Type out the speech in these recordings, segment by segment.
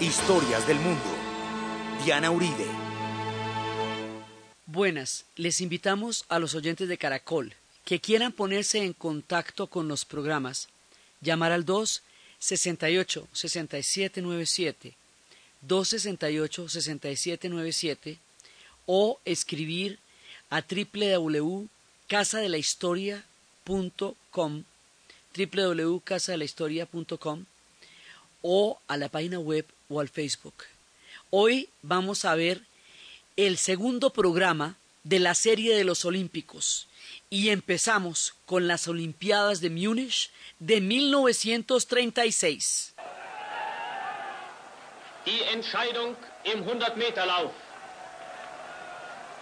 Historias del mundo. Diana Uribe. Buenas, les invitamos a los oyentes de Caracol que quieran ponerse en contacto con los programas, llamar al 2 68 6797 268-6797 o escribir a www.casadelahistoria.com www.casadelahistoria.com o a la página web o al Facebook. Hoy vamos a ver el segundo programa de la serie de los Olímpicos y empezamos con las Olimpiadas de Múnich de 1936. Die Entscheidung im 100-Meter-Lauf.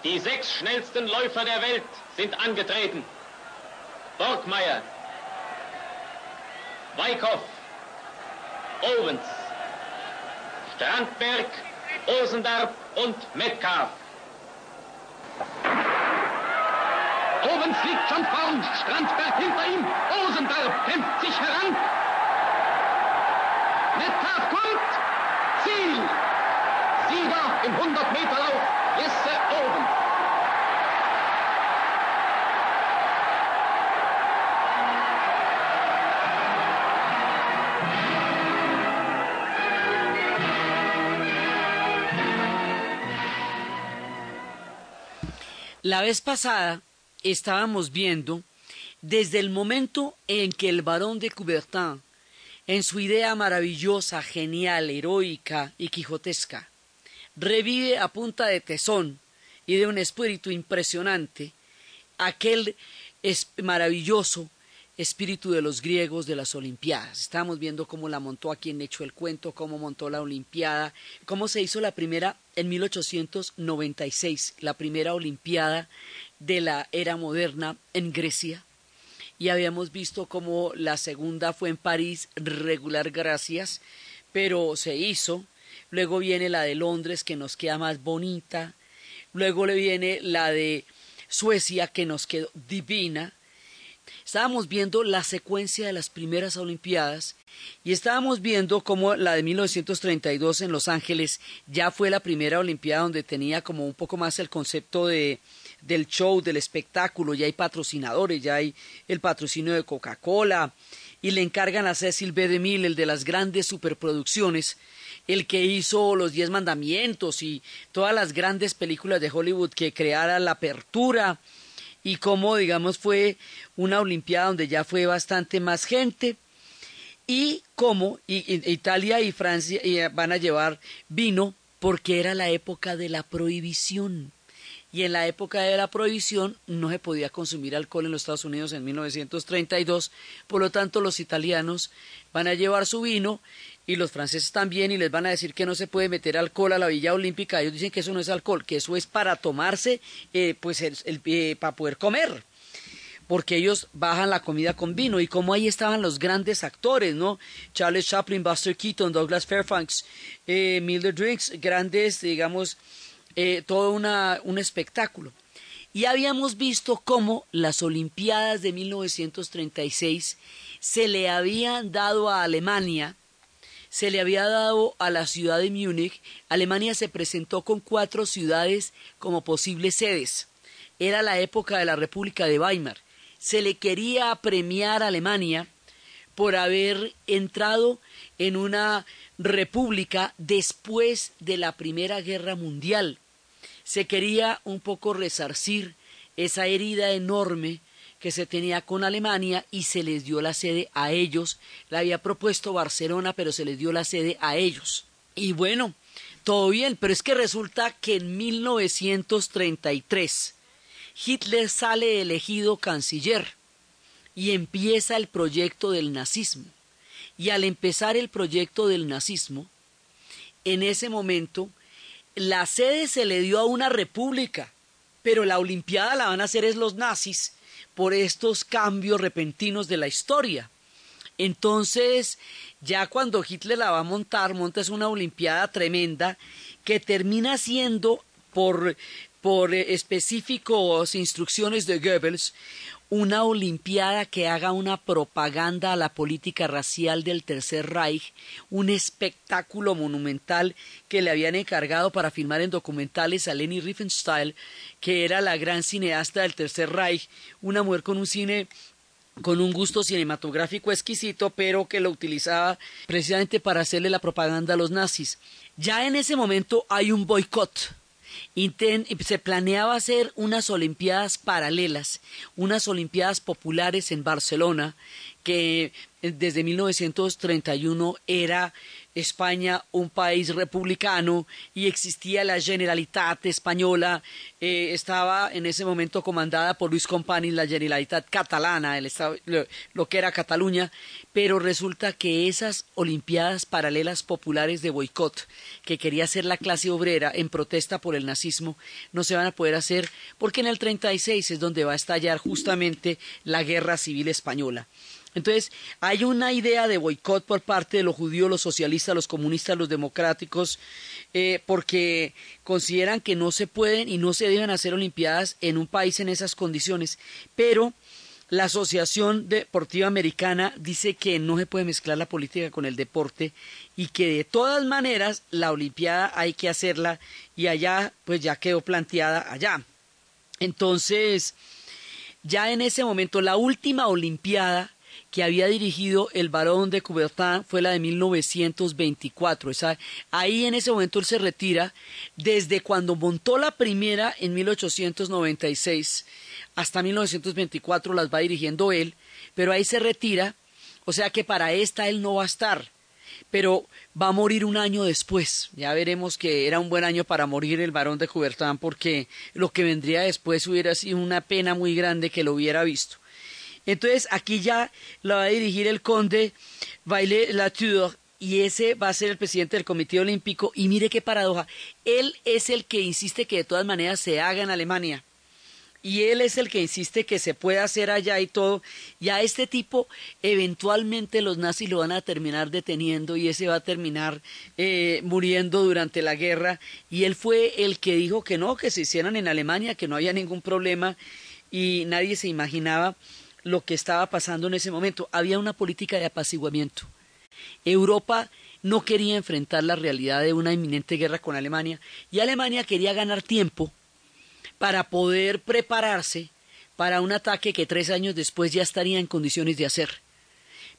Die sechs schnellsten Läufer der Welt sind angetreten. Borgmeier, Weikhoff, Owens, Strandberg, Osendarp und Metcalf. Owens liegt schon vorn, Strandberg hinter ihm, Osendarp kämpft sich heran. Metcalf kommt, Ziel! Sieger im 100-Meter-Lauf, Jesse Owens. La vez pasada estábamos viendo desde el momento en que el barón de Coubertin, en su idea maravillosa, genial, heroica y quijotesca, revive a punta de tesón y de un espíritu impresionante aquel es maravilloso espíritu de los griegos de las Olimpiadas. Estamos viendo cómo la montó aquí en Hecho el Cuento, cómo montó la Olimpiada, cómo se hizo la primera en 1896, la primera Olimpiada de la era moderna en Grecia. Y habíamos visto cómo la segunda fue en París, regular gracias, pero se hizo. Luego viene la de Londres, que nos queda más bonita. Luego le viene la de Suecia, que nos quedó divina estábamos viendo la secuencia de las primeras Olimpiadas y estábamos viendo cómo la de 1932 en Los Ángeles ya fue la primera Olimpiada donde tenía como un poco más el concepto de del show, del espectáculo, ya hay patrocinadores, ya hay el patrocinio de Coca-Cola y le encargan a Cecil B. DeMille, el de las grandes superproducciones, el que hizo Los Diez Mandamientos y todas las grandes películas de Hollywood que creara la apertura y cómo, digamos, fue una Olimpiada donde ya fue bastante más gente y cómo Italia y Francia van a llevar vino porque era la época de la prohibición. Y en la época de la prohibición no se podía consumir alcohol en los Estados Unidos en 1932, por lo tanto los italianos van a llevar su vino y los franceses también y les van a decir que no se puede meter alcohol a la Villa Olímpica. Ellos dicen que eso no es alcohol, que eso es para tomarse, eh, pues el, eh, para poder comer. Porque ellos bajan la comida con vino y como ahí estaban los grandes actores, ¿no? Charles Chaplin, Buster Keaton, Douglas Fairfax, eh, Mildred Drinks, grandes, digamos, eh, todo una, un espectáculo. Y habíamos visto cómo las Olimpiadas de 1936 se le habían dado a Alemania se le había dado a la ciudad de Múnich, Alemania se presentó con cuatro ciudades como posibles sedes. Era la época de la República de Weimar. Se le quería premiar a Alemania por haber entrado en una república después de la Primera Guerra Mundial. Se quería un poco resarcir esa herida enorme que se tenía con Alemania y se les dio la sede a ellos. La había propuesto Barcelona, pero se les dio la sede a ellos. Y bueno, todo bien, pero es que resulta que en 1933 Hitler sale elegido canciller y empieza el proyecto del nazismo. Y al empezar el proyecto del nazismo, en ese momento, la sede se le dio a una república, pero la Olimpiada la van a hacer es los nazis por estos cambios repentinos de la historia. Entonces, ya cuando Hitler la va a montar, monta una Olimpiada tremenda que termina siendo por, por específicos instrucciones de Goebbels una Olimpiada que haga una propaganda a la política racial del Tercer Reich, un espectáculo monumental que le habían encargado para filmar en documentales a Leni Riefenstahl, que era la gran cineasta del Tercer Reich, una mujer con un cine con un gusto cinematográfico exquisito, pero que lo utilizaba precisamente para hacerle la propaganda a los nazis. Ya en ese momento hay un boicot se planeaba hacer unas Olimpiadas paralelas, unas Olimpiadas populares en Barcelona, que eh, desde 1931 era España un país republicano y existía la Generalitat española, eh, estaba en ese momento comandada por Luis Companys la Generalitat catalana, el estado, lo, que era Cataluña, pero resulta que esas Olimpiadas paralelas populares de boicot que quería hacer la clase obrera en protesta por el nazismo no se van a poder hacer porque en el 36 es donde va a estallar justamente la guerra civil española. Entonces, hay una idea de boicot por parte de los judíos, los socialistas, los comunistas, los democráticos, eh, porque consideran que no se pueden y no se deben hacer Olimpiadas en un país en esas condiciones. Pero la Asociación Deportiva Americana dice que no se puede mezclar la política con el deporte y que de todas maneras la Olimpiada hay que hacerla y allá pues ya quedó planteada allá. Entonces, ya en ese momento, la última Olimpiada que había dirigido el barón de Coubertin fue la de 1924. ahí en ese momento él se retira. Desde cuando montó la primera en 1896 hasta 1924 las va dirigiendo él, pero ahí se retira. O sea que para esta él no va a estar pero va a morir un año después. Ya veremos que era un buen año para morir el barón de Coubertin porque lo que vendría después hubiera sido una pena muy grande que lo hubiera visto. Entonces aquí ya la va a dirigir el conde Baile Latour y ese va a ser el presidente del Comité Olímpico. Y mire qué paradoja, él es el que insiste que de todas maneras se haga en Alemania. Y él es el que insiste que se pueda hacer allá y todo. Y a este tipo eventualmente los nazis lo van a terminar deteniendo y ese va a terminar eh, muriendo durante la guerra. Y él fue el que dijo que no, que se hicieran en Alemania, que no había ningún problema y nadie se imaginaba lo que estaba pasando en ese momento. Había una política de apaciguamiento. Europa no quería enfrentar la realidad de una inminente guerra con Alemania y Alemania quería ganar tiempo para poder prepararse para un ataque que tres años después ya estaría en condiciones de hacer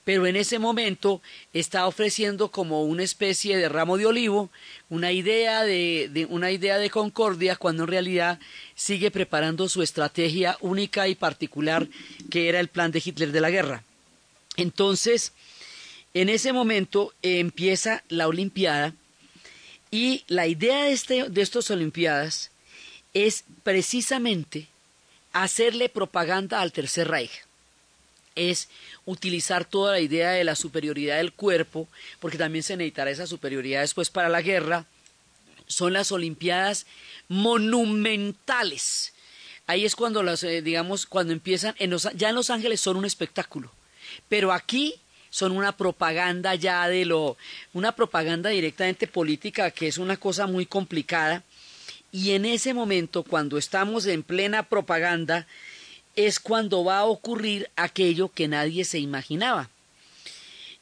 pero en ese momento está ofreciendo como una especie de ramo de olivo, una idea de, una idea de concordia, cuando en realidad sigue preparando su estrategia única y particular, que era el plan de Hitler de la guerra. Entonces, en ese momento empieza la Olimpiada y la idea de, este, de estas Olimpiadas es precisamente hacerle propaganda al Tercer Reich es utilizar toda la idea de la superioridad del cuerpo, porque también se necesitará esa superioridad después para la guerra, son las Olimpiadas monumentales. Ahí es cuando las, eh, digamos, cuando empiezan, ya en Los Ángeles son un espectáculo, pero aquí son una propaganda ya de lo, una propaganda directamente política que es una cosa muy complicada. Y en ese momento, cuando estamos en plena propaganda, es cuando va a ocurrir aquello que nadie se imaginaba.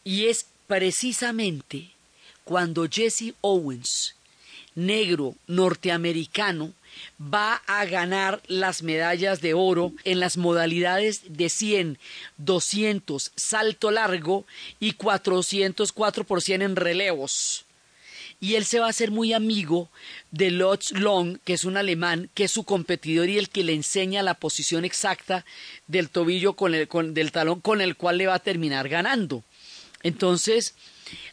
Y es precisamente cuando Jesse Owens, negro norteamericano, va a ganar las medallas de oro en las modalidades de 100, 200, salto largo y 404 por 100 en relevos y él se va a hacer muy amigo de Lotz Long, que es un alemán, que es su competidor y el que le enseña la posición exacta del tobillo con el, del talón con el cual le va a terminar ganando. Entonces,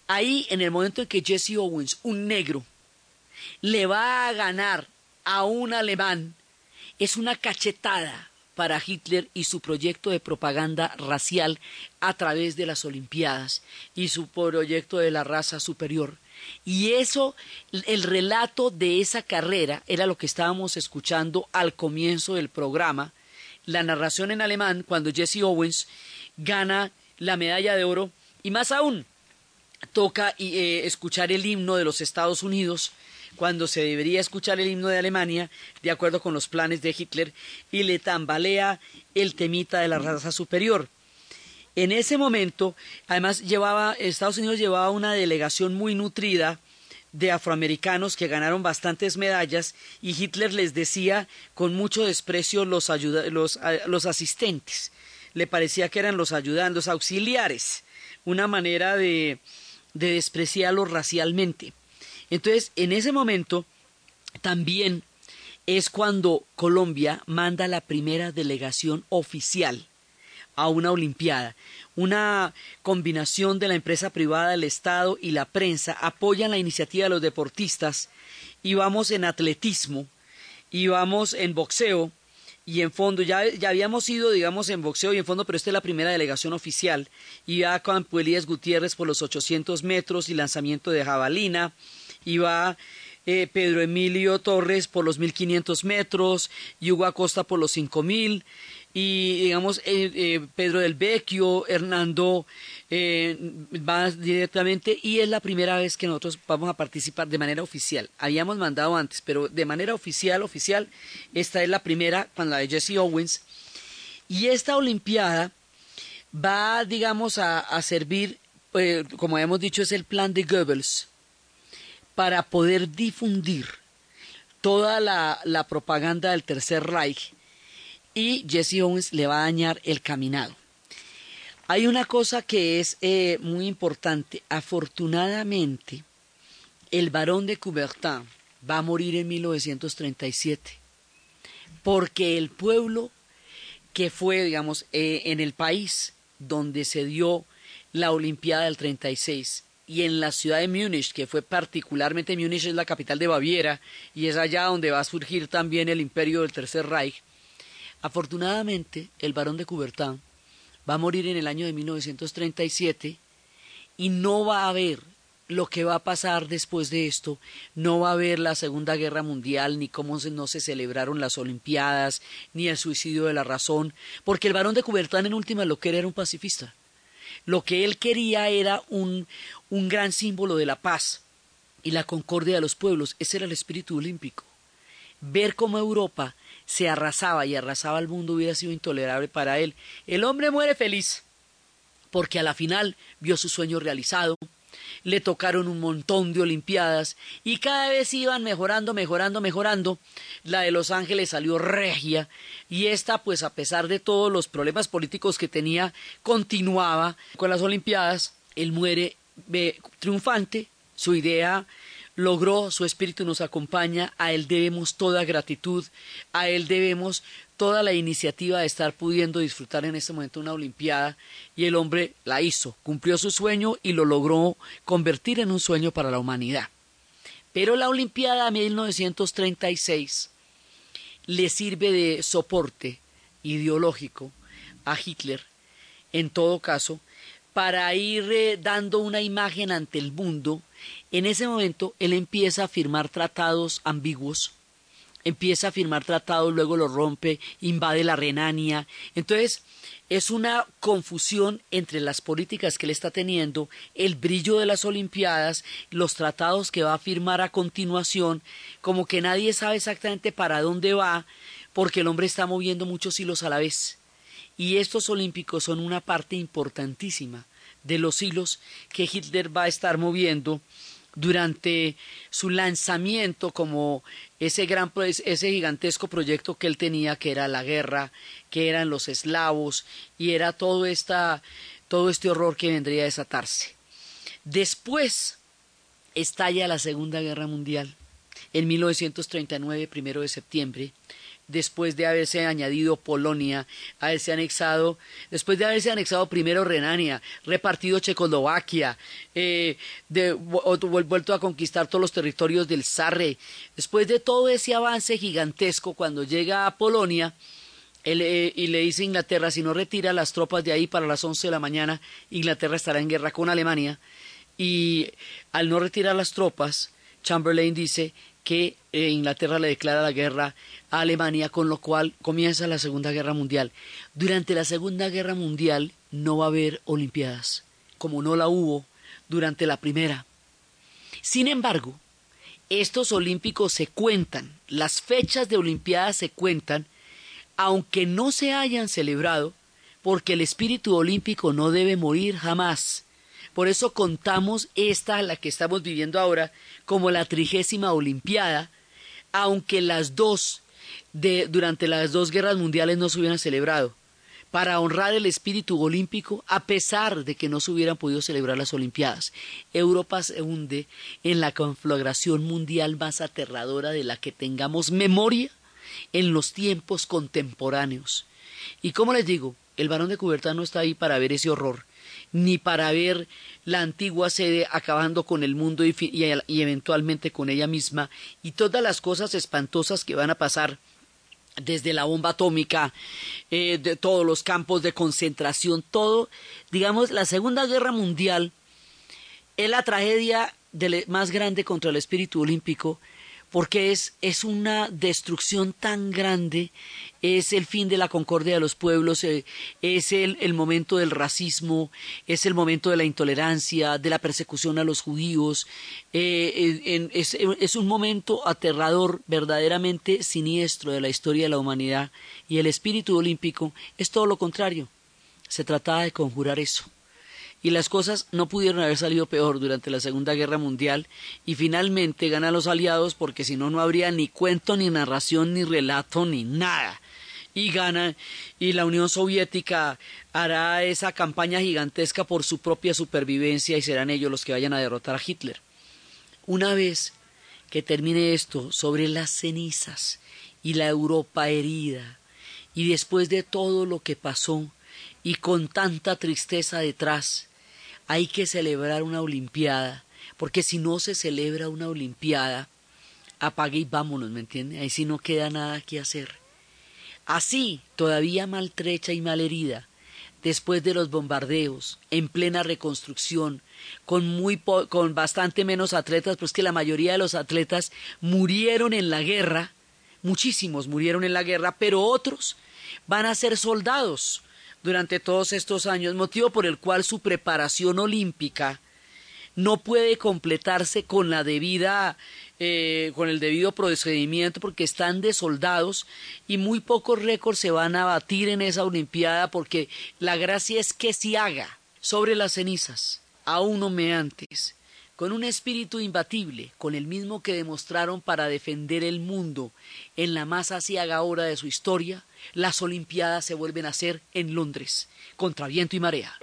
ahí en el momento en que Jesse Owens, un negro, le va a ganar a un alemán, es una cachetada para Hitler y su proyecto de propaganda racial a través de las Olimpiadas y su proyecto de la raza superior. Y eso, el relato de esa carrera era lo que estábamos escuchando al comienzo del programa, la narración en alemán cuando Jesse Owens gana la medalla de oro y más aún toca eh, escuchar el himno de los Estados Unidos cuando se debería escuchar el himno de Alemania, de acuerdo con los planes de Hitler, y le tambalea el temita de la raza superior. En ese momento, además, llevaba, Estados Unidos llevaba una delegación muy nutrida de afroamericanos que ganaron bastantes medallas y Hitler les decía con mucho desprecio los, los, los asistentes. Le parecía que eran los ayudantes, los auxiliares, una manera de, de despreciarlos racialmente. Entonces, en ese momento, también es cuando Colombia manda la primera delegación oficial a una Olimpiada. Una combinación de la empresa privada, el Estado y la prensa apoyan la iniciativa de los deportistas y vamos en atletismo y vamos en boxeo y en fondo, ya, ya habíamos ido, digamos, en boxeo y en fondo, pero esta es la primera delegación oficial. Iba Campo Elías Gutiérrez por los 800 metros y lanzamiento de jabalina. Iba eh, Pedro Emilio Torres por los 1500 metros, Hugo Acosta por los 5000 y digamos eh, eh, Pedro del Vecchio, Hernando eh, va directamente y es la primera vez que nosotros vamos a participar de manera oficial. Habíamos mandado antes, pero de manera oficial, oficial, esta es la primera con la de Jesse Owens y esta Olimpiada va, digamos, a, servir, como hemos dicho, es el plan de Goebbels para poder difundir toda la propaganda del Tercer Reich y Jesse Owens le va a dañar el caminado. Hay una cosa que es eh, muy importante. Afortunadamente, el barón de Coubertin va a morir en 1937, porque el pueblo que fue, digamos, eh, en el país donde se dio la Olimpiada del 36 y en la ciudad de Múnich, que fue particularmente Múnich es la capital de Baviera y es allá donde va a surgir también el imperio del Tercer Reich, Afortunadamente, el barón de Coubertin va a morir en el año de 1937 y no va a haber lo que va a pasar después de esto, no va a haber la Segunda Guerra Mundial, ni cómo no se celebraron las Olimpiadas, ni el suicidio de la razón, porque el barón de Coubertin en última lo que era era un pacifista. Lo que él quería era un, un gran símbolo de la paz y la concordia de los pueblos, ese era el espíritu olímpico. Ver cómo Europa se arrasaba y arrasaba al mundo hubiera sido intolerable para él. El hombre muere feliz, porque a la final vio su sueño realizado, le tocaron un montón de Olimpiadas y cada vez iban mejorando, mejorando, mejorando. La de Los Ángeles salió regia y esta, pues a pesar de todos los problemas políticos que tenía, continuaba con las Olimpiadas. Él muere triunfante, su idea logró, su espíritu nos acompaña, a Él debemos toda gratitud, a Él debemos toda la iniciativa de estar pudiendo disfrutar en este momento una Olimpiada y el hombre la hizo, cumplió su sueño y lo logró convertir en un sueño para la humanidad. Pero la Olimpiada 1936 le sirve de soporte ideológico a Hitler, en todo caso, para ir eh, dando una imagen ante el mundo en ese momento él empieza a firmar tratados ambiguos, empieza a firmar tratados, luego los rompe, invade la Renania. Entonces, es una confusión entre las políticas que él está teniendo, el brillo de las Olimpiadas, los tratados que va a firmar a continuación, como que nadie sabe exactamente para dónde va, porque el hombre está moviendo muchos hilos a la vez. Y estos olímpicos son una parte importantísima de los hilos que Hitler va a estar moviendo durante su lanzamiento como ese gran ese gigantesco proyecto que él tenía que era la guerra, que eran los eslavos y era todo esta todo este horror que vendría a desatarse. Después estalla la Segunda Guerra Mundial en 1939, primero de septiembre, después de haberse añadido Polonia, haberse anexado, después de haberse anexado primero Renania, repartido Checoslovaquia, eh, vuelto a conquistar todos los territorios del Sarre, después de todo ese avance gigantesco, cuando llega a Polonia, eh, y le dice a Inglaterra, si no retira las tropas de ahí para las once de la mañana, Inglaterra estará en guerra con Alemania, y al no retirar las tropas, Chamberlain dice que eh, Inglaterra le declara la guerra a Alemania, con lo cual comienza la Segunda Guerra Mundial. Durante la Segunda Guerra Mundial no va a haber Olimpiadas, como no la hubo durante la Primera. Sin embargo, estos olímpicos se cuentan, las fechas de Olimpiadas se cuentan, aunque no se hayan celebrado, porque el espíritu olímpico no debe morir jamás. Por eso contamos esta, la que estamos viviendo ahora, como la trigésima Olimpiada, aunque las dos de, durante las dos guerras mundiales no se hubieran celebrado, para honrar el espíritu olímpico a pesar de que no se hubieran podido celebrar las Olimpiadas. Europa se hunde en la conflagración mundial más aterradora de la que tengamos memoria en los tiempos contemporáneos. Y como les digo, el varón de Cubertán no está ahí para ver ese horror, ni para ver la antigua sede acabando con el mundo y, eventualmente con ella misma, y todas las cosas espantosas que van a pasar desde la bomba atómica, eh, de todos los campos de concentración, todo, digamos, la Segunda Guerra Mundial es la tragedia más grande contra el espíritu olímpico porque es, es una destrucción tan grande, es el fin de la concordia de los pueblos, eh, es el, el, momento del racismo, es el momento de la intolerancia, de la persecución a los judíos, eh, es, es un momento aterrador, verdaderamente siniestro de la historia de la humanidad, y el espíritu olímpico es todo lo contrario. Se trataba de conjurar eso y las cosas no pudieron haber salido peor durante la Segunda Guerra Mundial y finalmente ganan los aliados porque si no no habría ni cuento ni narración ni relato ni nada y gana y la Unión Soviética hará esa campaña gigantesca por su propia supervivencia y serán ellos los que vayan a derrotar a Hitler. Una vez que termine esto sobre las cenizas y la Europa herida y después de todo lo que pasó y con tanta tristeza detrás, hay que celebrar una Olimpiada, porque si no se celebra una Olimpiada, apague y vámonos, ¿me entiende? Ahí sí no queda nada que hacer. Así, todavía maltrecha y malherida, después de los bombardeos, en plena reconstrucción, con muy con bastante menos atletas, pues que la mayoría de los atletas murieron en la guerra, muchísimos murieron en la guerra, pero otros van a ser soldados durante todos estos años, motivo por el cual su preparación olímpica no puede completarse con la debida eh, con el debido procedimiento porque están de soldados y muy pocos récords se van a batir en esa olimpiada porque la gracia es que se haga sobre las cenizas aún antes con un espíritu imbatible, con el mismo que demostraron para defender el mundo en la más asiaga hora de su historia, las Olimpiadas se vuelven a hacer en Londres, contra viento y marea.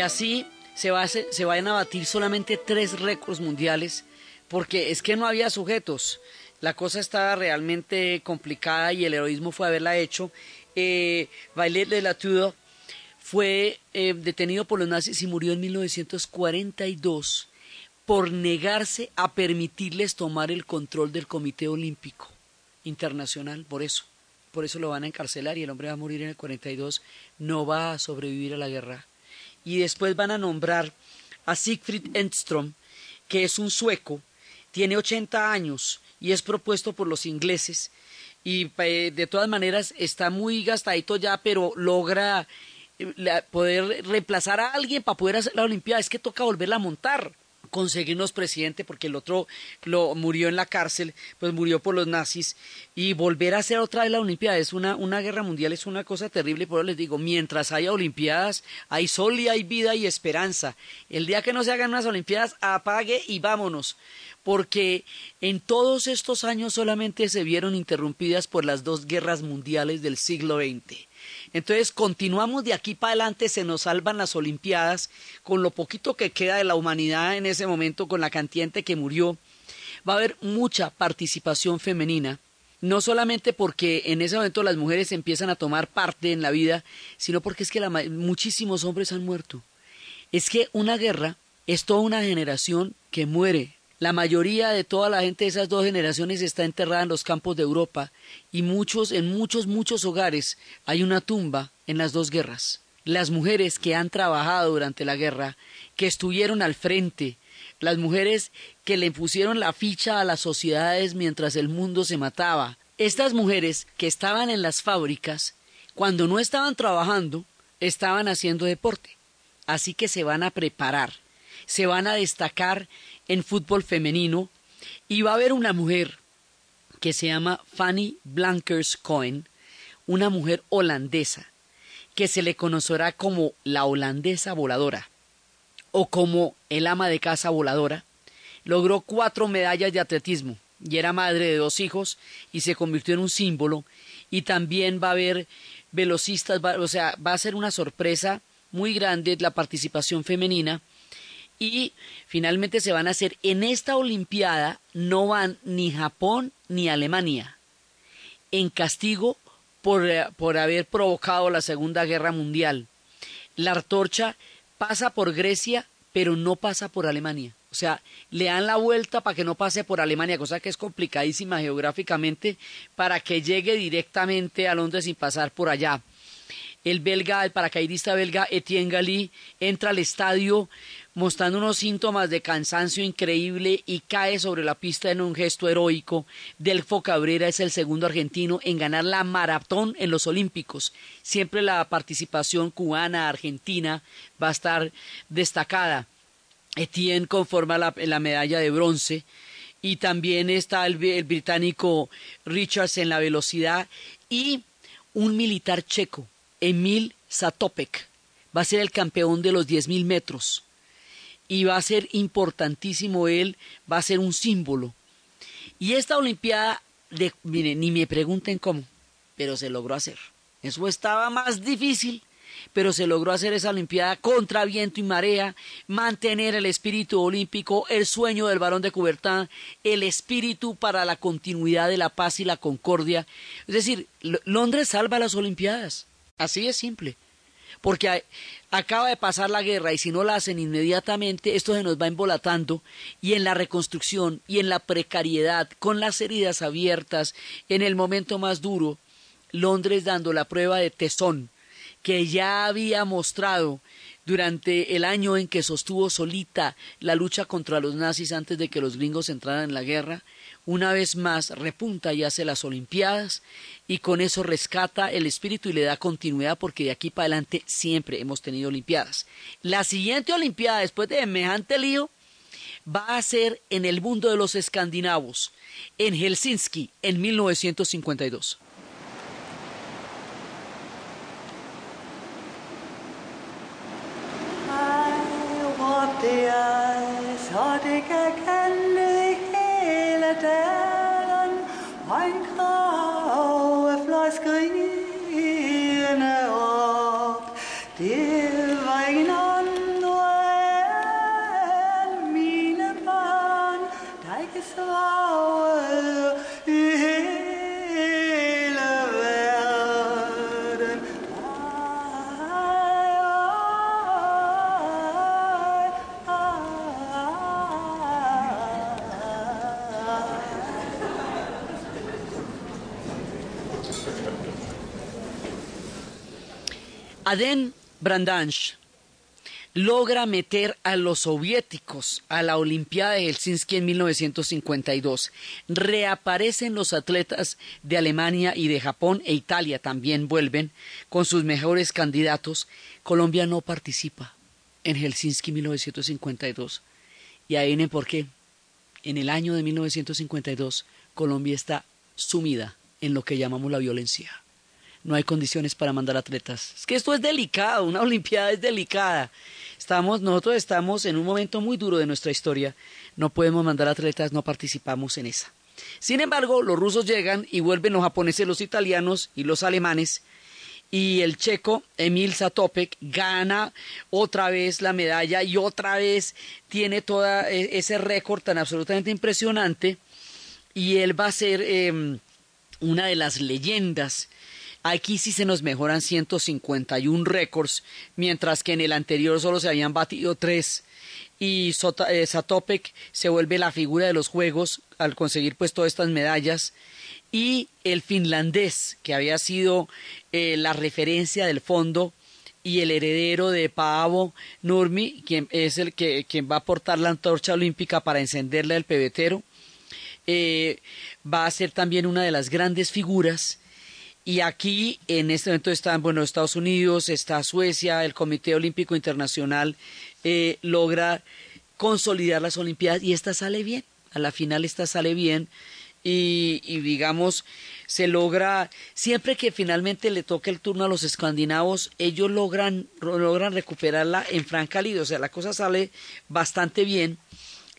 Así se, va se vayan a batir solamente tres récords mundiales, porque es que no había sujetos. La cosa estaba realmente complicada y el heroísmo fue haberla hecho. Eh, Bailet de la fue eh, detenido por los nazis y murió en 1942 por negarse a permitirles tomar el control del Comité Olímpico Internacional, por eso. Por eso lo van a encarcelar y el hombre va a morir en el 42, no va a sobrevivir a la guerra y después van a nombrar a Siegfried Enstrom, que es un sueco, tiene 80 años y es propuesto por los ingleses y eh, de todas maneras está muy gastadito ya, pero logra eh, poder reemplazar a alguien para poder hacer la Olimpiada. Es que toca volverla a montar conseguirnos presidente porque el otro lo murió en la cárcel, pues murió por los nazis. Y volver a hacer otra vez la Olimpiada es una, una guerra mundial, es una cosa terrible, por eso les digo, mientras haya Olimpiadas hay sol y hay vida y esperanza. El día que no se hagan unas Olimpiadas, apague y vámonos, porque en todos estos años solamente se vieron interrumpidas por las dos guerras mundiales del siglo XX Entonces continuamos de aquí para adelante, se nos salvan las Olimpiadas, con lo poquito que queda de la humanidad en ese momento, con la cantidad que murió, va a haber mucha participación femenina, no solamente porque en ese momento las mujeres empiezan a tomar parte en la vida, sino porque es que muchísimos hombres han muerto. Es que una guerra es toda una generación que muere. La mayoría de toda la gente de esas dos generaciones está enterrada en los campos de Europa y muchos, en muchos, muchos hogares hay una tumba en las dos guerras. Las mujeres que han trabajado durante la guerra, que estuvieron al frente, las mujeres que le pusieron la ficha a las sociedades mientras el mundo se mataba. Estas mujeres que estaban en las fábricas, cuando no estaban trabajando, estaban haciendo deporte. Así que se van a preparar, se van a destacar en fútbol femenino y va a haber una mujer que se llama Fanny Blankers Cohen, una mujer holandesa, que se le conocerá como la holandesa voladora o como el ama de casa voladora, logró cuatro medallas de atletismo y era madre de dos hijos y se convirtió en un símbolo y también va a haber velocistas, o sea, va a ser una sorpresa muy grande la participación femenina y finalmente se van a hacer en esta Olimpiada no van ni Japón ni Alemania en castigo por, eh, por haber provocado la Segunda Guerra Mundial. La antorcha pasa por Grecia, pero no pasa por Alemania. O sea, le dan la vuelta para que no pase por Alemania, cosa que es complicadísima geográficamente, para que llegue directamente a Londres sin pasar por allá. El belga, el paracaidista belga Etienne Gali, entra al estadio mostrando unos síntomas de cansancio increíble y cae sobre la pista en un gesto heroico. Delfo Cabrera es el segundo argentino en ganar la maratón en los Olímpicos. Siempre la participación cubana, argentina, va a estar destacada. Etienne conforma la, medalla de bronce y también está el británico Richards en la velocidad y un militar checo, Emil Satopek, va a ser el campeón de los 10.000 metros y va a ser importantísimo él, va a ser un símbolo. Y esta Olimpiada, miren, ni me pregunten cómo, pero se logró hacer. Eso estaba más difícil, pero se logró hacer esa Olimpiada contra viento y marea, mantener el espíritu olímpico, el sueño del varón de Coubertin, el espíritu para la continuidad de la paz y la concordia. Es decir, Londres salva las Olimpiadas. Así es simple. Porque acaba de pasar la guerra y si no la hacen inmediatamente, esto se nos va embolatando y en la reconstrucción y en la precariedad, con las heridas abiertas, en el momento más duro, Londres dando la prueba de tesón que ya había mostrado durante el año en que sostuvo solita la lucha contra los nazis antes de que los gringos entraran en la guerra, una vez más repunta y hace las Olimpiadas y con eso rescata el espíritu y le da continuidad porque de aquí para adelante siempre hemos tenido Olimpiadas. La siguiente Olimpiada después de semejante lío va a ser en el mundo de los escandinavos, en Helsinki, en 1952. det ej, så det kan kalde hele dalen omkring. Aden Brandanch logra meter a los soviéticos a la Olimpiada de Helsinki en 1952. Reaparecen los atletas de Alemania y de Japón e Italia también vuelven con sus mejores candidatos. Colombia no participa en Helsinki 1952. Y ahí viene por qué. En el año de 1952 Colombia está sumida en lo que llamamos la violencia no hay condiciones para mandar atletas. Es que esto es delicado, una Olimpiada es delicada. Estamos, nosotros estamos en un momento muy duro de nuestra historia, no podemos mandar atletas, no participamos en esa. Sin embargo, los rusos llegan y vuelven los japoneses, los italianos y los alemanes y el checo Emil Satopek gana otra vez la medalla y otra vez tiene todo ese récord tan absolutamente impresionante y él va a ser em, una de las leyendas. Aquí sí se nos mejoran 151 récords, mientras que en el anterior solo se habían batido tres y eh, Satopek se vuelve la figura de los juegos al conseguir pues todas estas medallas y el finlandés que había sido eh, la referencia del fondo y el heredero de Paavo Nurmi, quien es el que quien va a portar la antorcha olímpica para encenderla el pebetero, eh, va a ser también una de las grandes figuras. Y aquí en este momento están bueno Estados Unidos, está Suecia, el Comité Olímpico Internacional eh, logra consolidar las Olimpiadas y esta sale bien. A la final esta sale bien y, digamos se logra siempre que finalmente le toque el turno a los escandinavos ellos logran logran recuperarla en franca lid o sea la cosa sale bastante bien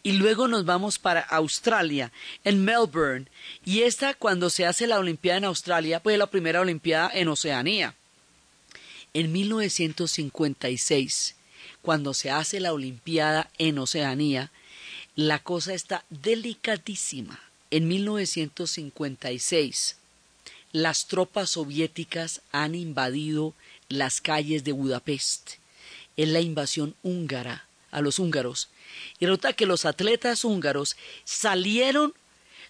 y luego nos vamos para Australia, en Melbourne. Y esta, cuando se hace la Olimpiada en Australia, pues es la primera Olimpiada en Oceanía. En 1956, cuando se hace la Olimpiada en Oceanía, la cosa está delicadísima. En 1956, las tropas soviéticas han invadido las calles de Budapest. Es la invasión húngara a los húngaros y resulta que los atletas húngaros salieron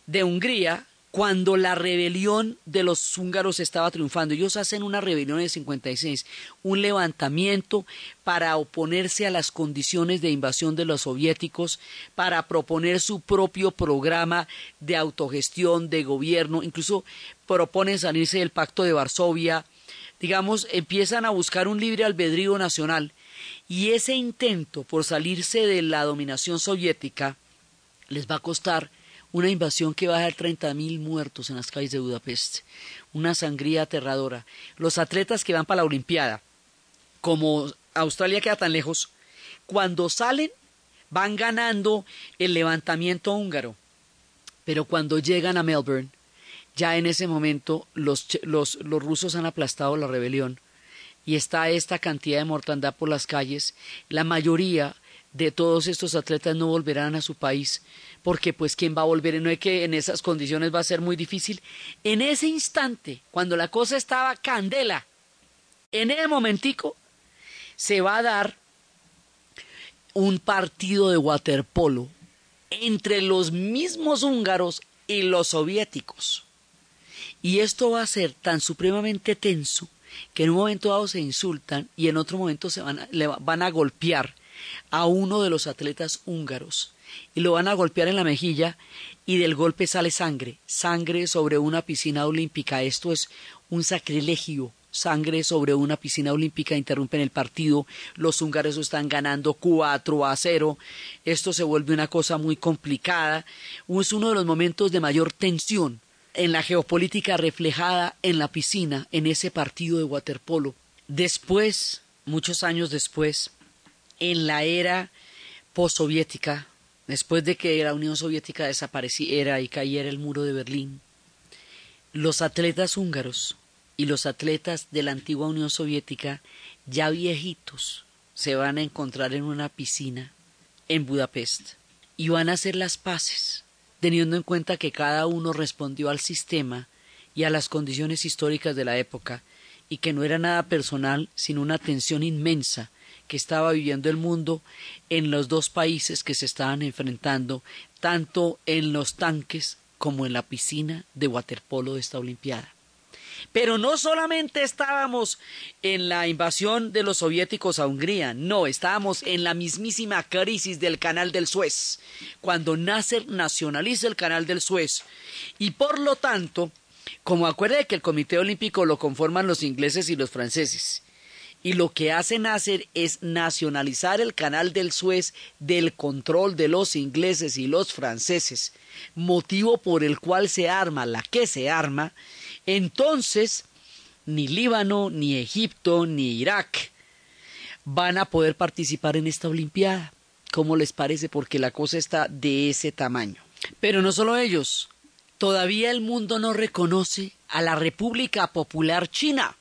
de Hungría cuando la rebelión de los húngaros estaba triunfando. Ellos hacen una rebelión en 56, un levantamiento para oponerse a las condiciones de invasión de los soviéticos, para proponer su propio programa de autogestión, de gobierno, incluso proponen salirse del pacto de Varsovia, digamos, empiezan a buscar un libre albedrío nacional y ese intento por salirse de la dominación soviética les va a costar una invasión que va a dar 30.000 muertos en las calles de Budapest, una sangría aterradora. Los atletas que van para la Olimpiada, como Australia queda tan lejos, cuando salen van ganando el levantamiento húngaro, pero cuando llegan a Melbourne, ya en ese momento los, los, los rusos han aplastado la rebelión y está esta cantidad de mortandad por las calles, la mayoría de todos estos atletas no volverán a su país, porque pues quién va a volver, no es que en esas condiciones va a ser muy difícil. En ese instante, cuando la cosa estaba candela, en ese momentico se va a dar un partido de waterpolo entre los mismos húngaros y los soviéticos. Y esto va a ser tan supremamente tenso que en un momento dado se insultan y en otro momento se van le van a golpear a uno de los atletas húngaros y lo van a golpear en la mejilla y del golpe sale sangre, sangre sobre una piscina olímpica. Esto es un sacrilegio. Sangre sobre una piscina olímpica interrumpen el partido. Los húngaros están ganando 4 a 0. Esto se vuelve una cosa muy complicada. Es uno de los momentos de mayor tensión en la geopolítica reflejada en la piscina, en ese partido de waterpolo. Después, muchos años después, en la era postsoviética, después de que la Unión Soviética desapareciera y cayera el muro de Berlín, los atletas húngaros y los atletas de la antigua Unión Soviética, ya viejitos, se van a encontrar en una piscina en Budapest y van a hacer las paces teniendo en cuenta que cada uno respondió al sistema y a las condiciones históricas de la época, y que no era nada personal, sino una tensión inmensa que estaba viviendo el mundo en los dos países que se estaban enfrentando, tanto en los tanques como en la piscina de waterpolo de esta Olimpiada. Pero no solamente estábamos en la invasión de los soviéticos a Hungría, no, estábamos en la mismísima crisis del canal del Suez, cuando Nasser nacionaliza el canal del Suez. Y por lo tanto, como acuerde que el Comité Olímpico lo conforman los ingleses y los franceses, y lo que hace Nasser es nacionalizar el canal del Suez del control de los ingleses y los franceses, motivo por el cual se arma la que se arma, entonces ni Líbano, ni Egipto, ni Irak van a poder participar en esta Olimpiada. ¿Cómo les parece? Porque la cosa está de ese tamaño. Pero no solo ellos, todavía el mundo no reconoce a la República Popular China.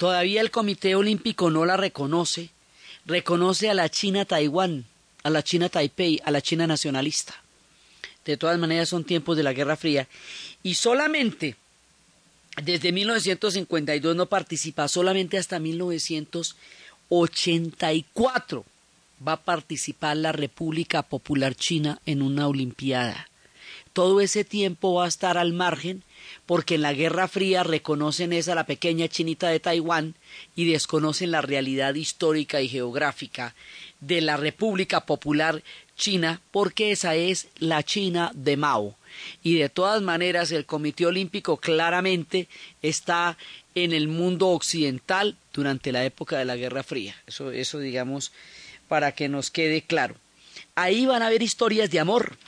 Todavía el Comité Olímpico no la reconoce, reconoce a la China Taiwán, a la China Taipei, a la China nacionalista. De todas maneras son tiempos de la Guerra Fría y solamente desde 1952 no participa, solamente hasta 1984 va a participar la República Popular China en una Olimpiada. Todo ese tiempo va a estar al margen porque en la Guerra Fría reconocen esa la pequeña chinita de Taiwán y desconocen la realidad histórica y geográfica de la República Popular China porque esa es la China de Mao. Y de todas maneras el Comité Olímpico claramente está en el mundo occidental durante la época de la Guerra Fría. Eso, eso digamos, para que nos quede claro. Ahí van a haber historias de amor.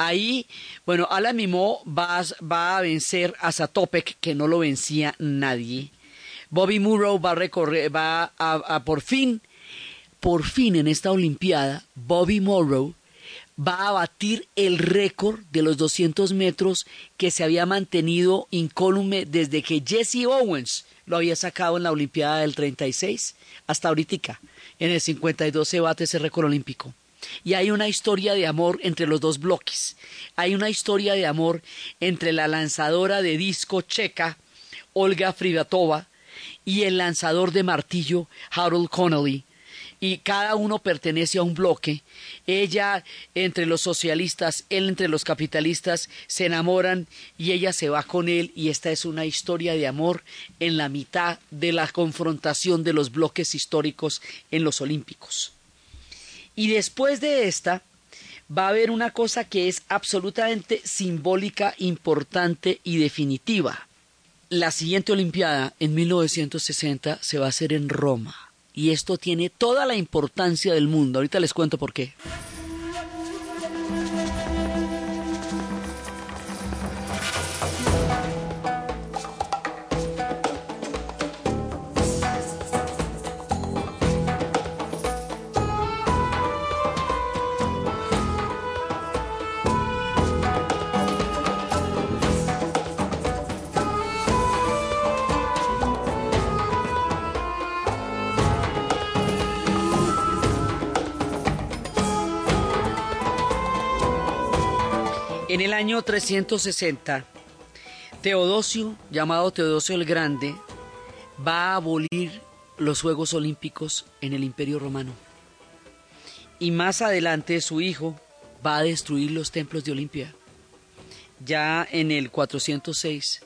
Ahí, bueno, Alan Mimo va, va a vencer a Satopek, que no lo vencía nadie. Bobby Murrow va a recorrer, va a por fin por fin en esta Olimpiada, Bobby Morrow va a batir el récord de los 200 metros que se había mantenido incólume desde que Jesse Owens lo había sacado en la Olimpiada del 36 hasta ahorita. En el 52 se bate ese récord olímpico. Y hay una historia de amor entre los dos bloques. Hay una historia de amor entre la lanzadora de disco checa, Olga Frivatova, y el lanzador de martillo, Harold Connolly, y cada uno pertenece a un bloque. Ella entre los socialistas, él entre los capitalistas, se enamoran y ella se va con él y esta es una historia de amor en la mitad de la confrontación de los bloques históricos en los Olímpicos. Y después de esta va a haber una cosa que es absolutamente simbólica, importante y definitiva. La siguiente Olimpiada en 1960 se va a hacer en Roma y esto tiene toda la importancia del mundo. Ahorita les cuento por qué. En el año 360, Teodosio, llamado Teodosio el Grande, va a abolir los Juegos Olímpicos en el Imperio Romano. Y más adelante su hijo va a destruir los templos de Olimpia. Ya en el 406,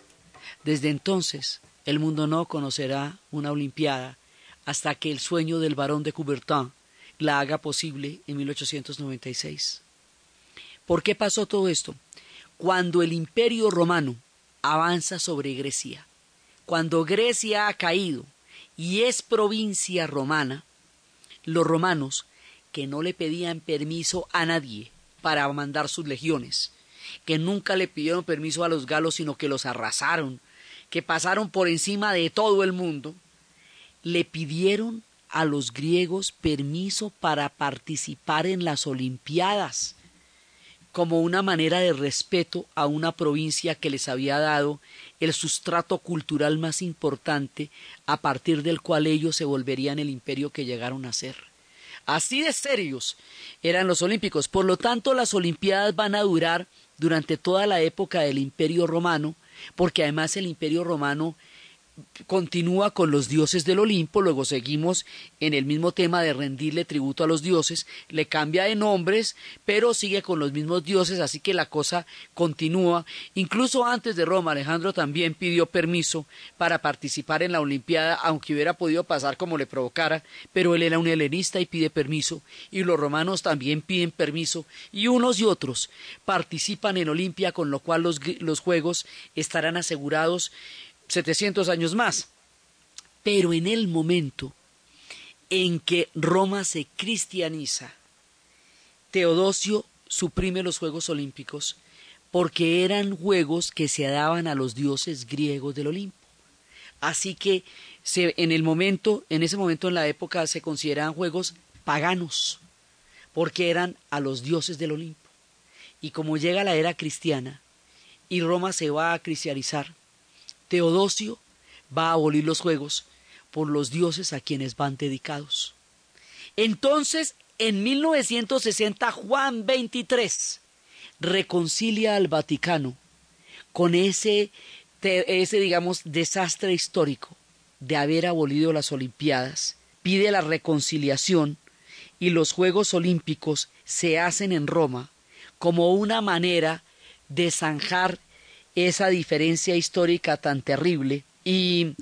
desde entonces, el mundo no conocerá una Olimpiada hasta que el sueño del barón de Coubertin la haga posible en 1896. ¿Por qué pasó todo esto? Cuando el imperio romano avanza sobre Grecia, cuando Grecia ha caído y es provincia romana, los romanos, que no le pedían permiso a nadie para mandar sus legiones, que nunca le pidieron permiso a los galos, sino que los arrasaron, que pasaron por encima de todo el mundo, le pidieron a los griegos permiso para participar en las Olimpiadas como una manera de respeto a una provincia que les había dado el sustrato cultural más importante a partir del cual ellos se volverían el imperio que llegaron a ser. Así de serios eran los olímpicos. Por lo tanto, las Olimpiadas van a durar durante toda la época del imperio romano, porque además el imperio romano continúa con los dioses del Olimpo, luego seguimos en el mismo tema de rendirle tributo a los dioses, le cambia de nombres, pero sigue con los mismos dioses, así que la cosa continúa. Incluso antes de Roma, Alejandro también pidió permiso para participar en la Olimpiada, aunque hubiera podido pasar como le provocara, pero él era un helenista y pide permiso, y los romanos también piden permiso, y unos y otros participan en Olimpia, con lo cual los, los Juegos estarán asegurados 700 años más. Pero en el momento en que Roma se cristianiza, Teodosio suprime los Juegos Olímpicos porque eran juegos que se daban a los dioses griegos del Olimpo. Así que en el momento, en ese momento en la época se consideraban juegos paganos, porque eran a los dioses del Olimpo. Y como llega la era cristiana y Roma se va a cristianizar, Teodosio va a abolir los juegos por los dioses a quienes van dedicados. Entonces, en 1960, Juan XXIII reconcilia al Vaticano con ese, ese, digamos, desastre histórico de haber abolido las Olimpiadas, pide la reconciliación y los Juegos Olímpicos se hacen en Roma como una manera de zanjar esa diferencia histórica tan terrible y,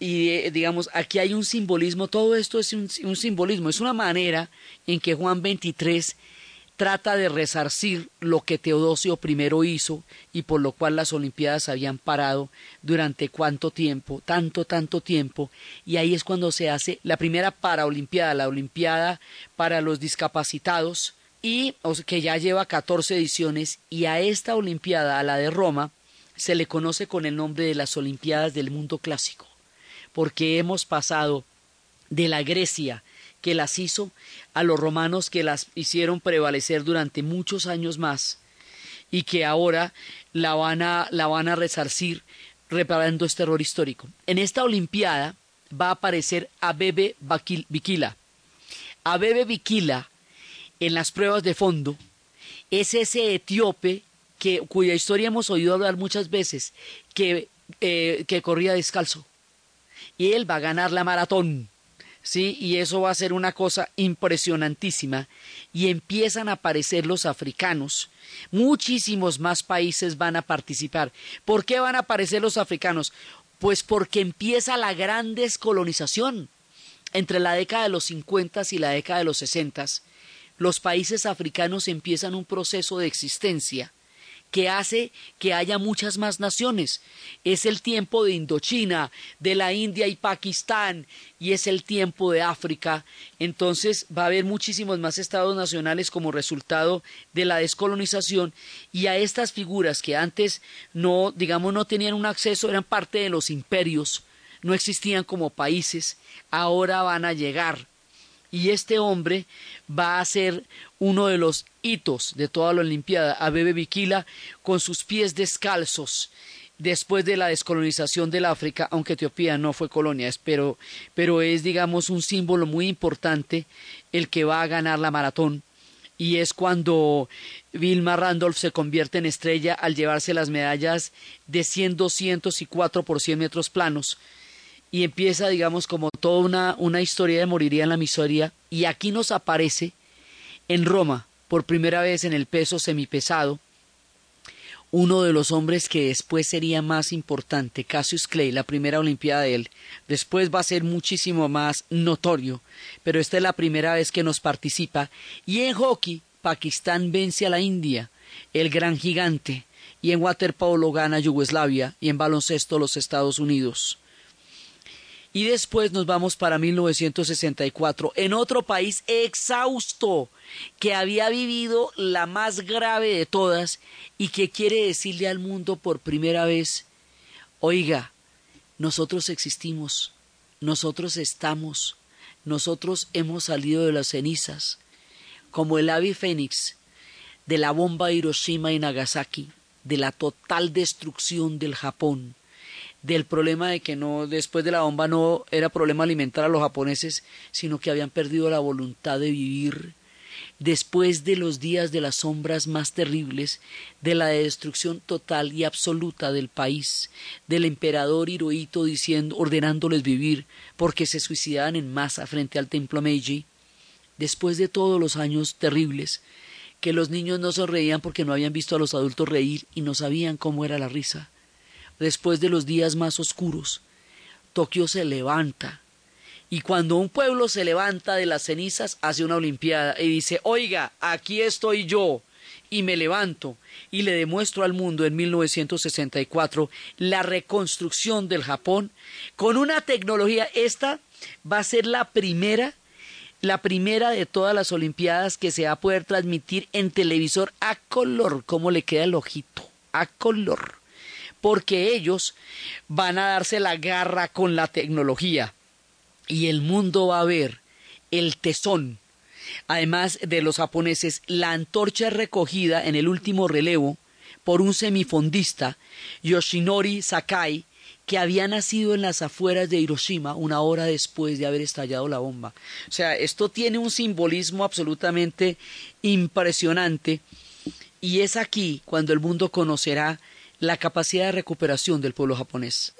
y digamos, aquí hay un simbolismo, todo esto es un, un simbolismo, es una manera en que Juan XXIII trata de resarcir lo que Teodosio I hizo y por lo cual las Olimpiadas habían parado durante cuánto tiempo, tanto, tanto tiempo, y ahí es cuando se hace la primera paraolimpiada, la Olimpiada para los discapacitados, y que ya lleva 14 ediciones, y a esta Olimpiada, a la de Roma, se le conoce con el nombre de las Olimpiadas del mundo clásico, porque hemos pasado de la Grecia, que las hizo, a los romanos que las hicieron prevalecer durante muchos años más y que ahora la van a, la van a resarcir reparando este error histórico. En esta Olimpiada va a aparecer Abebe Bikila. Abebe Bikila, en las pruebas de fondo, es ese etíope que, cuya historia hemos oído hablar muchas veces, que, eh, que corría descalzo. Y él va a ganar la maratón ¿sí? Y eso va a ser una cosa impresionantísima. Y empiezan a aparecer los africanos. Muchísimos más países van a participar. ¿Por qué van a aparecer los africanos? Pues porque empieza la gran descolonización. Entre la década de los 50 y la década de los 60, los países africanos empiezan un proceso de existencia que hace que haya muchas más naciones. Es el tiempo de Indochina, de la India y Pakistán, y es el tiempo de África. Entonces va a haber muchísimos más estados nacionales como resultado de la descolonización y a estas figuras que antes no, digamos, no tenían un acceso, eran parte de los imperios, no existían como países, ahora van a llegar y este hombre va a ser uno de los hitos de toda la Olimpiada, a Bebe Bikila con sus pies descalzos después de la descolonización del África, aunque Etiopía no fue colonia, pero, pero es digamos un símbolo muy importante el que va a ganar la maratón y es cuando Vilma Randolph se convierte en estrella al llevarse las medallas de 100, 200 y 4 por 100 metros planos y empieza, digamos, como toda una, una historia de moriría en la miseria, y aquí nos aparece en Roma, por primera vez en el peso semipesado, uno de los hombres que después sería más importante, Cassius Clay, la primera Olimpiada de él. Después va a ser muchísimo más notorio, pero esta es la primera vez que nos participa. Y en hockey, Pakistán vence a la India, el gran gigante, y en waterpolo gana Yugoslavia, y en baloncesto los Estados Unidos. Y después nos vamos para 1964, en otro país exhausto, que había vivido la más grave de todas y que quiere decirle al mundo por primera vez, oiga, nosotros existimos, nosotros estamos, nosotros hemos salido de las cenizas, como el ave fénix de la bomba Hiroshima y Nagasaki, de la total destrucción del Japón del problema de que no después de la bomba no era problema alimentar a los japoneses, sino que habían perdido la voluntad de vivir después de los días de las sombras más terribles, de la destrucción total y absoluta del país, del emperador Hirohito diciendo, ordenándoles vivir, porque se suicidaban en masa frente al templo Meiji, después de todos los años terribles, que los niños no sonreían porque no habían visto a los adultos reír y no sabían cómo era la risa, después de los días más oscuros, Tokio se levanta. Y cuando un pueblo se levanta de las cenizas, hace una olimpiada y dice, oiga, aquí estoy yo. Y me levanto y le demuestro al mundo en 1964 la reconstrucción del Japón con una tecnología. Esta va a ser la primera, la primera de todas las Olimpiadas que se va a poder transmitir en televisor a color. ¿Cómo le queda el ojito? A color porque ellos van a darse la garra con la tecnología y el mundo va a ver el tesón. Además de los japoneses, la antorcha recogida en el último relevo por un semifondista, Yoshinori Sakai, que había nacido en las afueras de Hiroshima una hora después de haber estallado la bomba. O sea, esto tiene un simbolismo absolutamente impresionante y es aquí cuando el mundo conocerá la capacidad de recuperación del pueblo japonés.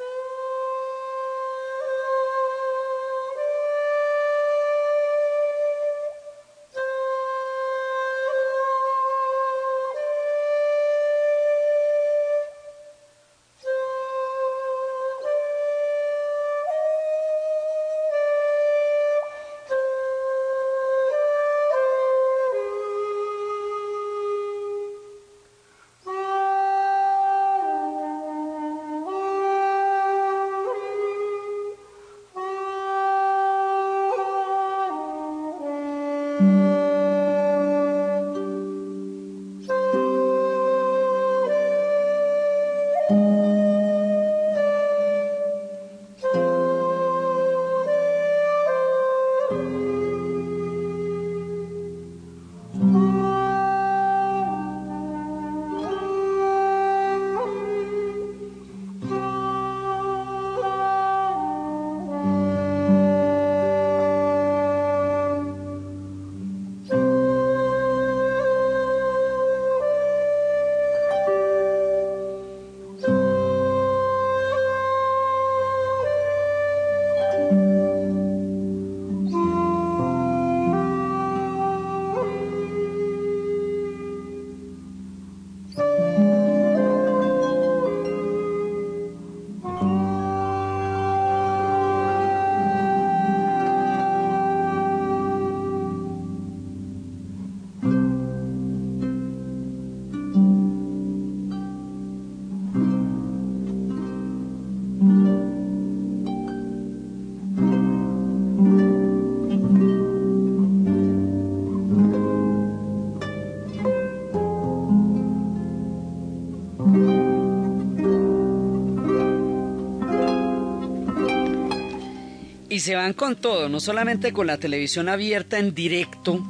Se van con todo, no solamente con la televisión abierta en directo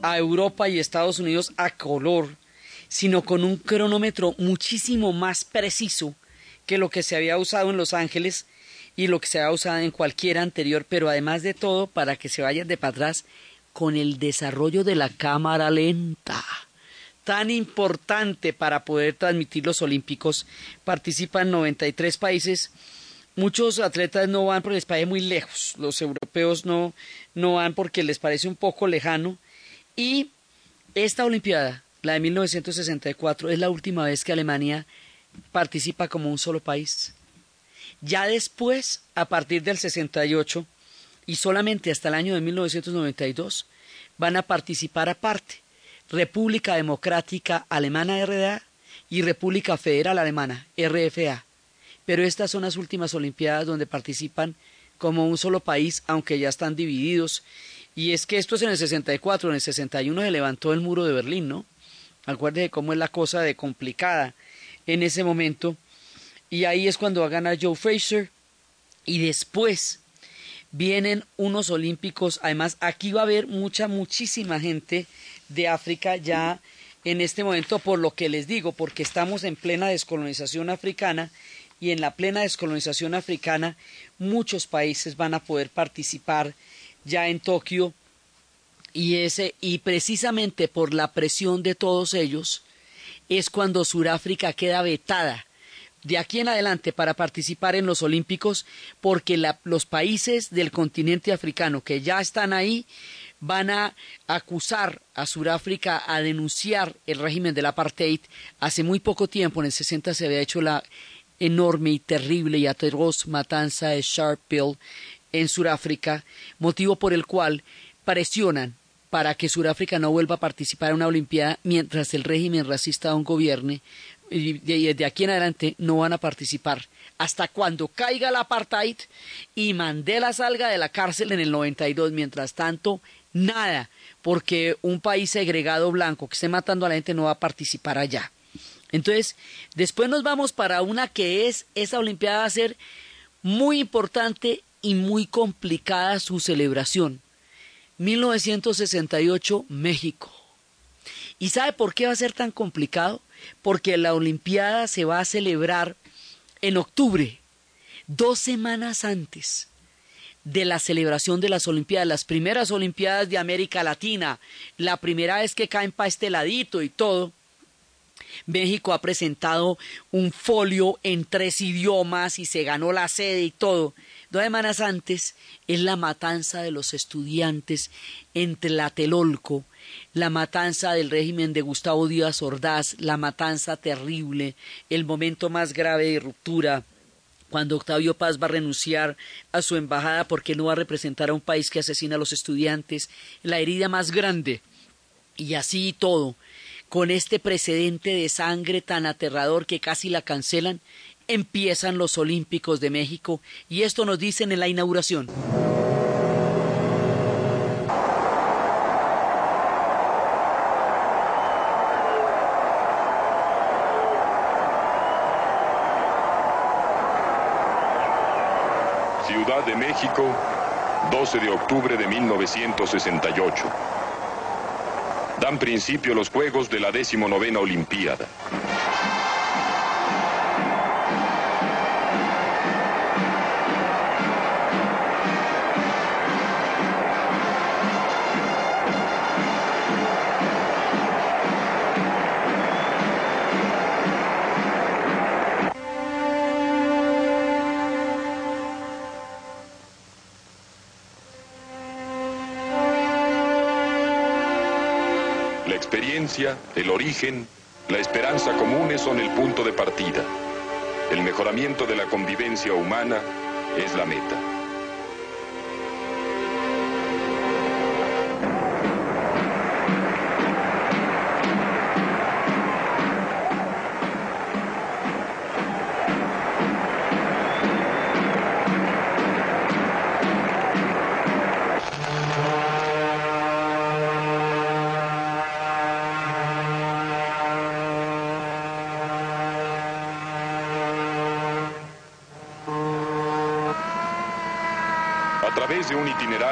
a Europa y Estados Unidos a color, sino con un cronómetro muchísimo más preciso que lo que se había usado en Los Ángeles y lo que se había usado en cualquier anterior, pero además de todo, para que se vayan de para atrás, con el desarrollo de la cámara lenta tan importante para poder transmitir los Olímpicos. Participan 93 países Muchos atletas no van porque les parece muy lejos, los europeos no, no van porque les parece un poco lejano. Y esta Olimpiada, la de 1964, es la última vez que Alemania participa como un solo país. Ya después, a partir del 68 y solamente hasta el año de 1992, van a participar aparte República Democrática Alemana RDA y República Federal Alemana RFA pero estas son las últimas Olimpiadas donde participan como un solo país, aunque ya están divididos. Y es que esto es en el 64, en el 61 se levantó el muro de Berlín, ¿no? Acuérdense cómo es la cosa de complicada en ese momento. Y ahí es cuando va a ganar Joe Fraser. Y después vienen unos olímpicos. Además, aquí va a haber mucha, muchísima gente de África ya en este momento, por lo que les digo, porque estamos en plena descolonización africana y en la plena descolonización africana muchos países van a poder participar ya en Tokio y ese y precisamente por la presión de todos ellos es cuando Sudáfrica queda vetada de aquí en adelante para participar en los Olímpicos porque los países del continente africano que ya están ahí van a acusar a Sudáfrica a denunciar el régimen del apartheid. Hace muy poco tiempo, en el 60, se había hecho la enorme y terrible y atroz matanza de Sharpeville en Sudáfrica, motivo por el cual presionan para que Sudáfrica no vuelva a participar en una Olimpiada mientras el régimen racista aún gobierne y de aquí en adelante no van a participar hasta cuando caiga el apartheid y Mandela salga de la cárcel en el 92. Mientras tanto, nada, porque un país segregado blanco que esté matando a la gente no va a participar allá. Entonces, después nos vamos para una que es, esa Olimpiada va a ser muy importante y muy complicada su celebración. 1968, México. ¿Y sabe por qué va a ser tan complicado? Porque la Olimpiada se va a celebrar en octubre dos semanas antes de la celebración de las Olimpiadas, las primeras Olimpiadas de América Latina, la primera vez que caen pa este ladito y todo, México ha presentado un folio en tres idiomas y se ganó la sede y todo. Dos semanas antes es la matanza de los estudiantes en Tlatelolco, la matanza del régimen de Gustavo Díaz Ordaz, la matanza terrible, el momento más grave de ruptura cuando Octavio Paz va a renunciar a su embajada porque no va a representar a un país que asesina a los estudiantes, la herida más grande. Y así todo, con este precedente de sangre tan aterrador que casi la cancelan, empiezan los Olímpicos de México y esto nos dicen en la inauguración. Ciudad de México, 12 de octubre de 1968. Dan principio los Juegos de la decimonovena Olimpiada. El origen, la esperanza comunes son el punto de partida. El mejoramiento de la convivencia humana es la meta.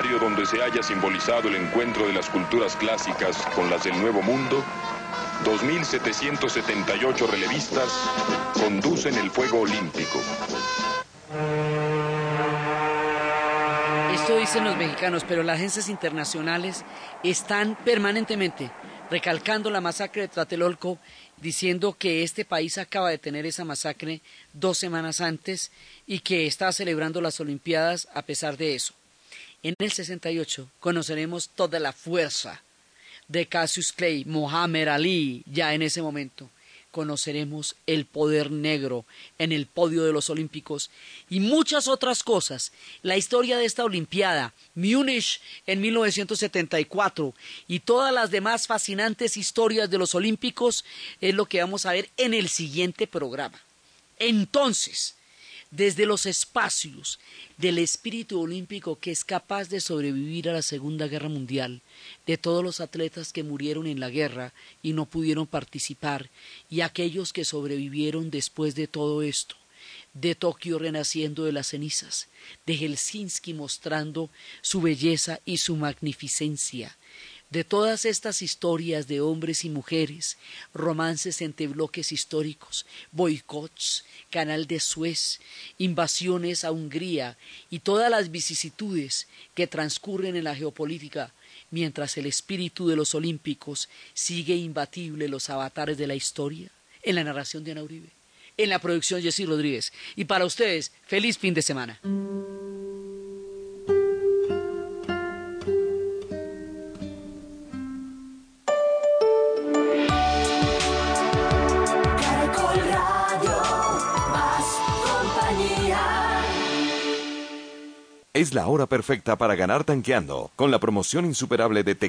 Itinerario donde se haya simbolizado el encuentro de las culturas clásicas con las del Nuevo Mundo, 2.778 relevistas conducen el fuego olímpico. Esto dicen los mexicanos, pero las agencias internacionales están permanentemente recalcando la masacre de Tlatelolco, diciendo que este país acaba de tener esa masacre dos semanas antes y que está celebrando las Olimpiadas a pesar de eso. En el 68 conoceremos toda la fuerza de Cassius Clay, Mohamed Ali, ya en ese momento conoceremos el poder negro en el podio de los Olímpicos y muchas otras cosas. La historia de esta Olimpiada, Múnich en 1974 y todas las demás fascinantes historias de los Olímpicos es lo que vamos a ver en el siguiente programa. Entonces, desde los espacios del espíritu olímpico que es capaz de sobrevivir a la Segunda Guerra Mundial, de todos los atletas que murieron en la guerra y no pudieron participar, y aquellos que sobrevivieron después de todo esto, de Tokio renaciendo de las cenizas, de Helsinki mostrando su belleza y su magnificencia, de todas estas historias de hombres y mujeres, romances entre bloques históricos, boicots, canal de Suez, invasiones a Hungría y todas las vicisitudes que transcurren en la geopolítica, mientras el espíritu de los olímpicos sigue imbatible los avatares de la historia, en la narración de Ana Uribe, en la producción Jessy Rodríguez. Y para ustedes, feliz fin de semana. Es la hora perfecta para ganar tanqueando. Con la promoción insuperable de